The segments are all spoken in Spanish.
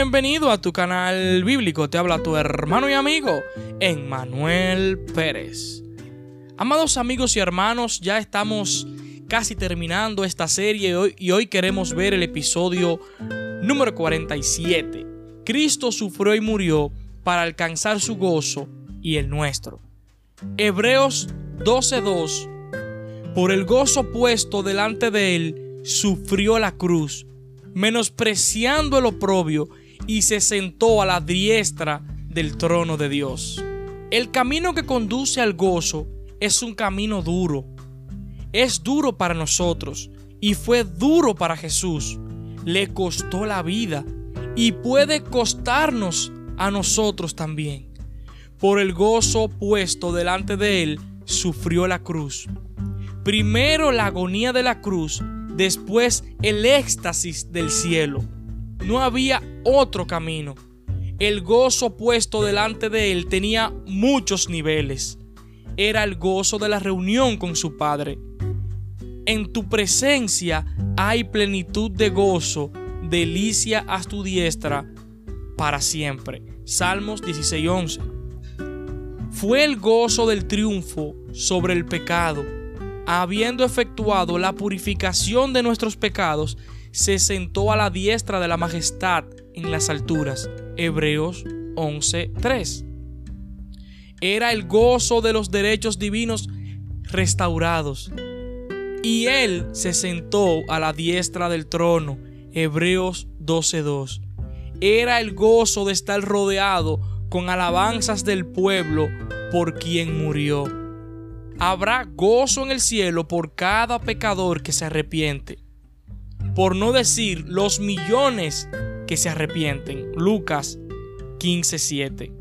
Bienvenido a tu canal bíblico, te habla tu hermano y amigo, Emmanuel Pérez. Amados amigos y hermanos, ya estamos casi terminando esta serie y hoy queremos ver el episodio número 47. Cristo sufrió y murió para alcanzar su gozo y el nuestro. Hebreos 12:2 Por el gozo puesto delante de él, sufrió la cruz menospreciando el oprobio, y se sentó a la diestra del trono de Dios. El camino que conduce al gozo es un camino duro. Es duro para nosotros y fue duro para Jesús. Le costó la vida y puede costarnos a nosotros también. Por el gozo puesto delante de él, sufrió la cruz. Primero la agonía de la cruz después el éxtasis del cielo. No había otro camino. El gozo puesto delante de él tenía muchos niveles. Era el gozo de la reunión con su Padre. En tu presencia hay plenitud de gozo, delicia a tu diestra para siempre. Salmos 16:11. Fue el gozo del triunfo sobre el pecado habiendo efectuado la purificación de nuestros pecados, se sentó a la diestra de la majestad en las alturas. Hebreos 11:3. Era el gozo de los derechos divinos restaurados. Y él se sentó a la diestra del trono. Hebreos 12:2. Era el gozo de estar rodeado con alabanzas del pueblo por quien murió habrá gozo en el cielo por cada pecador que se arrepiente. Por no decir los millones que se arrepienten. Lucas 15:7.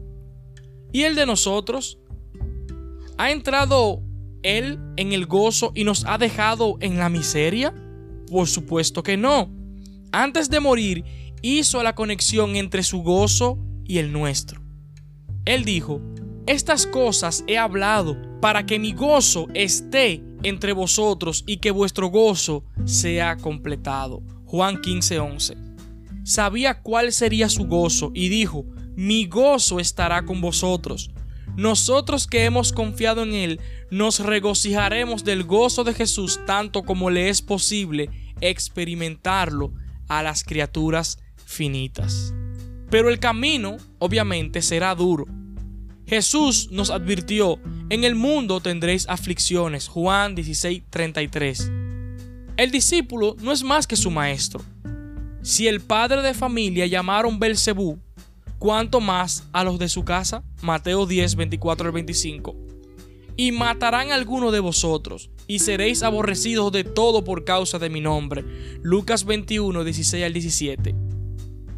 ¿Y el de nosotros? ¿Ha entrado Él en el gozo y nos ha dejado en la miseria? Por supuesto que no. Antes de morir, hizo la conexión entre su gozo y el nuestro. Él dijo, estas cosas he hablado para que mi gozo esté entre vosotros y que vuestro gozo sea completado. Juan 15:11. Sabía cuál sería su gozo y dijo, mi gozo estará con vosotros. Nosotros que hemos confiado en Él, nos regocijaremos del gozo de Jesús tanto como le es posible experimentarlo a las criaturas finitas. Pero el camino, obviamente, será duro. Jesús nos advirtió, en el mundo tendréis aflicciones. Juan 16:33. El discípulo no es más que su maestro. Si el padre de familia llamaron Belcebú, ¿cuánto más a los de su casa? Mateo 10, 24 al 25. Y matarán a alguno de vosotros, y seréis aborrecidos de todo por causa de mi nombre. Lucas 21, 16 al 17.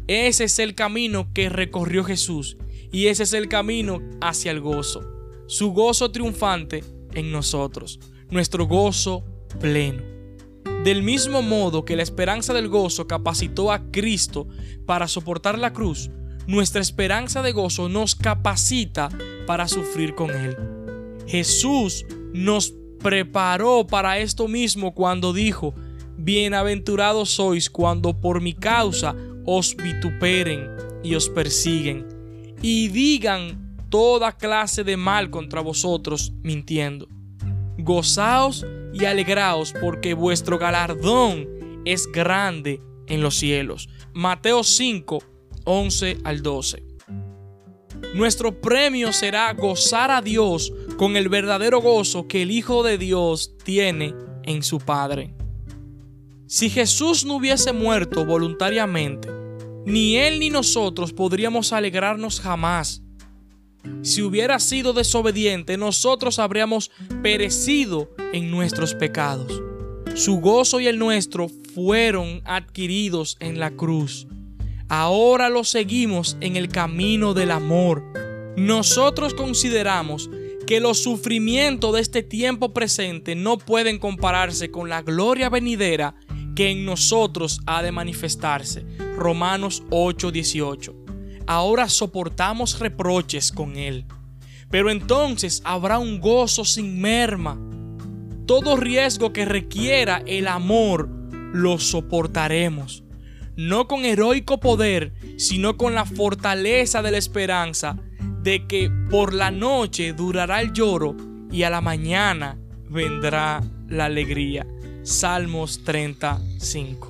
Ese es el camino que recorrió Jesús y ese es el camino hacia el gozo. Su gozo triunfante en nosotros. Nuestro gozo pleno. Del mismo modo que la esperanza del gozo capacitó a Cristo para soportar la cruz, nuestra esperanza de gozo nos capacita para sufrir con Él. Jesús nos preparó para esto mismo cuando dijo, Bienaventurados sois cuando por mi causa os vituperen y os persiguen y digan toda clase de mal contra vosotros mintiendo. Gozaos y alegraos porque vuestro galardón es grande en los cielos. Mateo 5, 11 al 12. Nuestro premio será gozar a Dios con el verdadero gozo que el Hijo de Dios tiene en su Padre. Si Jesús no hubiese muerto voluntariamente, ni él ni nosotros podríamos alegrarnos jamás. Si hubiera sido desobediente, nosotros habríamos perecido en nuestros pecados. Su gozo y el nuestro fueron adquiridos en la cruz. Ahora lo seguimos en el camino del amor. Nosotros consideramos que los sufrimientos de este tiempo presente no pueden compararse con la gloria venidera que en nosotros ha de manifestarse. Romanos 8:18. Ahora soportamos reproches con Él, pero entonces habrá un gozo sin merma. Todo riesgo que requiera el amor lo soportaremos, no con heroico poder, sino con la fortaleza de la esperanza de que por la noche durará el lloro y a la mañana vendrá la alegría. Salmos 35.